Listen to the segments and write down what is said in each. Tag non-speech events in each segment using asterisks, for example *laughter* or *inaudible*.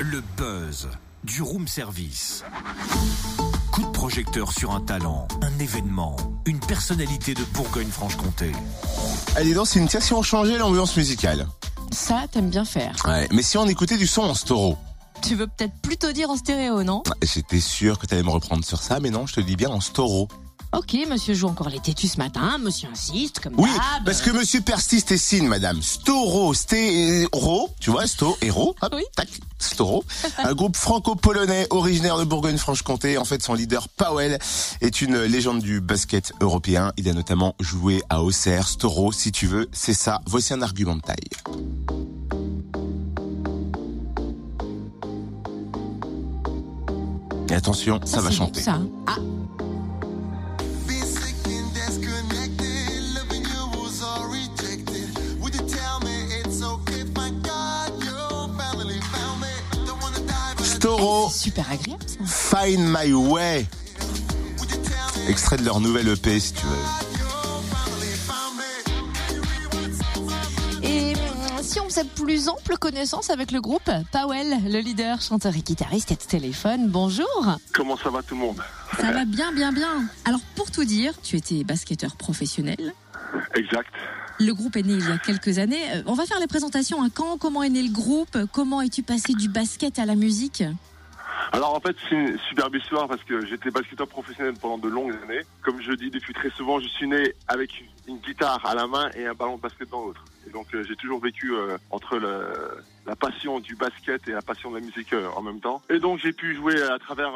Le buzz du room service. Coup de projecteur sur un talent, un événement, une personnalité de Bourgogne-Franche-Comté. Allez, donc, c'est une si on changeait l'ambiance musicale. Ça, t'aimes bien faire. Ouais, mais si on écoutait du son en storo Tu veux peut-être plutôt dire en stéréo, non? J'étais sûr que t'allais me reprendre sur ça, mais non, je te dis bien en storo. Ok, monsieur joue encore les têtus ce matin, monsieur insiste, comme Oui, d'hab. parce que monsieur persiste et signe, madame. Storo, stéro, tu vois, sto, héros, hop, Oui. tac, Storo. Un groupe franco-polonais originaire de Bourgogne-Franche-Comté. En fait, son leader, Powell, est une légende du basket européen. Il a notamment joué à Auxerre. Storo, si tu veux, c'est ça. Voici un argument de taille. Et attention, ça, va c'est chanter. ça. Ah, Storo, super agréable ça. Find My Way. Extrait de leur nouvelle EP, si tu veux. Et hum, si on faisait plus ample connaissance avec le groupe, Powell, le leader, chanteur et guitariste, est au téléphone. Bonjour. Comment ça va tout le monde? Ça va bien, bien, bien. Alors pour tout dire, tu étais basketteur professionnel. Exact. Le groupe est né il y a quelques années. Euh, On va faire les présentations. à Quand Comment est né le groupe? Comment es-tu passé du basket à la musique? Alors en fait c'est une superbe histoire parce que j'étais basketteur professionnel pendant de longues années. Comme je dis depuis très souvent, je suis né avec une guitare à la main et un ballon de basket dans l'autre. Donc euh, j'ai toujours vécu euh, entre la passion du basket et la passion de la musique euh, en même temps. Et donc j'ai pu jouer à travers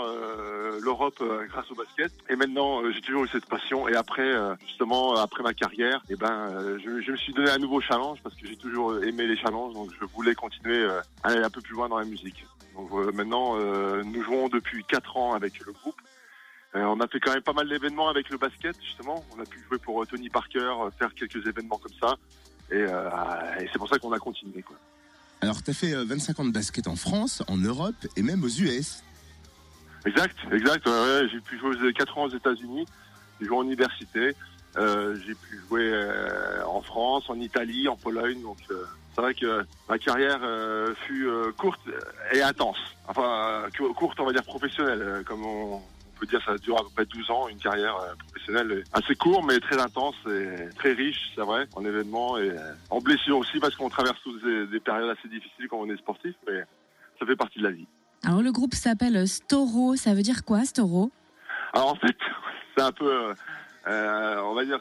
l'Europe grâce au basket. Et maintenant j'ai toujours eu cette passion. Et après justement après ma carrière, et ben je, me suis donné un nouveau challenge parce que j'ai toujours aimé les challenges. Donc je voulais continuer à aller un peu plus loin dans la musique. Donc maintenant, nous jouons depuis 4 ans avec le groupe. On a fait quand même pas mal d'événements avec le basket, justement. On a pu jouer pour Tony Parker, faire quelques événements comme ça. Et, euh, et c'est pour ça qu'on a continué. Quoi. Alors, t'as fait euh, 25 ans de basket en France, en Europe et même aux US. Exact, exact. ouais, ouais, j'ai pu jouer 4 ans aux États-Unis. J'ai joué en université. Euh, j'ai pu jouer euh, en France, en Italie, en Pologne. Donc euh, c'est vrai que ma carrière euh, fut euh, courte et intense. Enfin, euh, courte, on va dire professionnelle. euh, Comme on peut dire, ça dure à peu près 12 ans, une carrière euh, professionnelle assez courte, mais très intense et très riche, c'est vrai, en événements et euh, en blessures aussi, parce qu'on traverse tous des, des périodes assez difficiles quand on est sportif, mais ça fait partie de la vie. Alors le groupe s'appelle Storo. Ça veut dire quoi, Storo? Alors en fait, *laughs* c'est un peu, euh, euh, on va dire,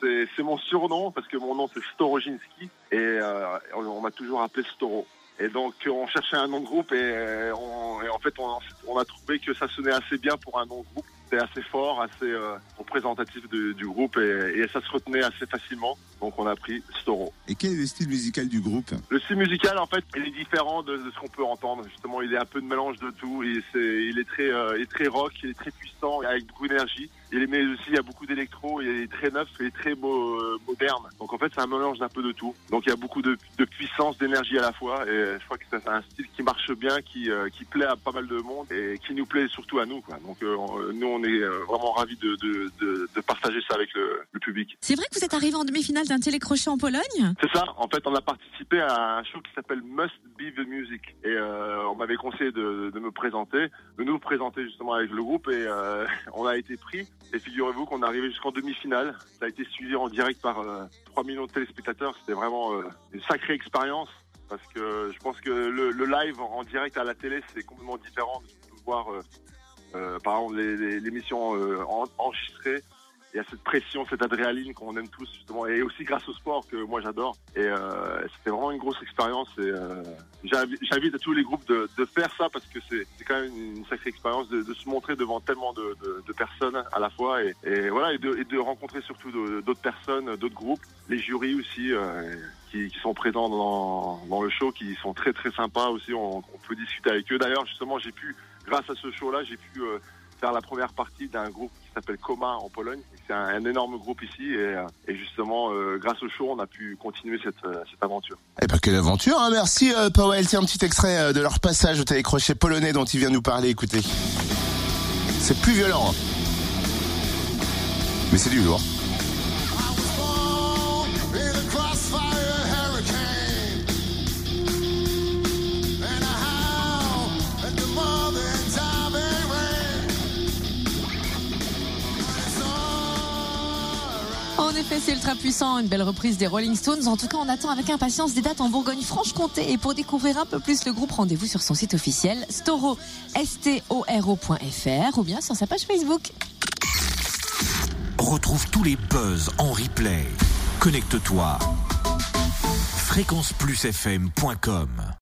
c'est- mon surnom parce que mon nom c'est Storoginski et euh, on m'a toujours appelé Storo. Et donc on cherchait un nom de groupe et, euh, on- en fait on, a trouvé que ça sonnait assez bien pour un nom de groupe. C'était assez fort, assez euh, représentatif du groupe et, et ça se retenait assez facilement. Donc on a pris Storo. Et quel est le style musical du groupe Le style musical, en fait, il est différent de, de ce qu'on peut entendre. Justement, il est un peu de mélange de tout. Et c'est, il est très, euh, il est très rock, il est très puissant, avec beaucoup d'énergie. Il est, mais aussi, il y a beaucoup d'électro, il est très neuf, il est très euh, moderne. Donc en fait, c'est un mélange d'un peu de tout. Donc il y a beaucoup de, de puissance, d'énergie à la fois. Et je crois que c'est un style qui marche bien, qui, euh, qui plaît à pas mal de monde et qui nous plaît surtout à nous. Quoi. Donc euh, on- nous, on est vraiment ravis de, de, de, de partager ça avec le, le public. C'est vrai que vous êtes arrivé en demi-finale d'un télécrochet en Pologne C'est ça. En fait, on a participé à un show qui s'appelle Must Be the Music. Et euh, on m'avait conseillé de, me présenter, de nous présenter justement avec le groupe. Et euh, *laughs* on a été pris. Et figurez-vous qu'on est arrivé jusqu'en demi-finale. Ça a été suivi en direct par euh, 3 millions de téléspectateurs. C'était vraiment euh, une sacrée expérience. Parce que je pense que le, live en direct à la télé, c'est complètement différent de voir, par exemple, l'émission en- enregistrée il y a cette pression, cette adrénaline qu'on aime tous justement, et aussi grâce au sport que moi j'adore. Et euh, c'était vraiment une grosse expérience. Et euh, j'invi- j'invite tous les groupes de, faire ça parce que c'est quand même une, sacrée expérience de, se montrer devant tellement de, personnes à la fois et, voilà et de, rencontrer surtout d'autres personnes, d'autres groupes, les jurys aussi. euh, qui, sont présents dans, le show, qui sont très très sympas aussi. On, on peut discuter avec eux. D'ailleurs, justement, j'ai pu, grâce à ce show-là, j'ai pu euh, la première partie d'un groupe qui s'appelle Coma en Pologne. C'est un, énorme groupe ici et, euh, et justement, euh, grâce au show, on a pu continuer cette, euh, cette aventure. Eh ben, quelle aventure, hein Merci, euh, Powell. Tiens, un petit extrait de leur passage au télécrochet polonais dont il vient nous parler. Écoutez. C'est plus violent. hein. Mais c'est du lourd. En effet, c'est ultra puissant, une belle reprise des Rolling Stones. En tout cas, on attend avec impatience des dates en Bourgogne-Franche-Comté. Et pour découvrir un peu plus le groupe, rendez-vous sur son site officiel storo, S-T-O-R-O.fr ou bien sur sa page Facebook. Retrouve tous les buzz en replay. Connecte-toi. fréquenceplusfm.com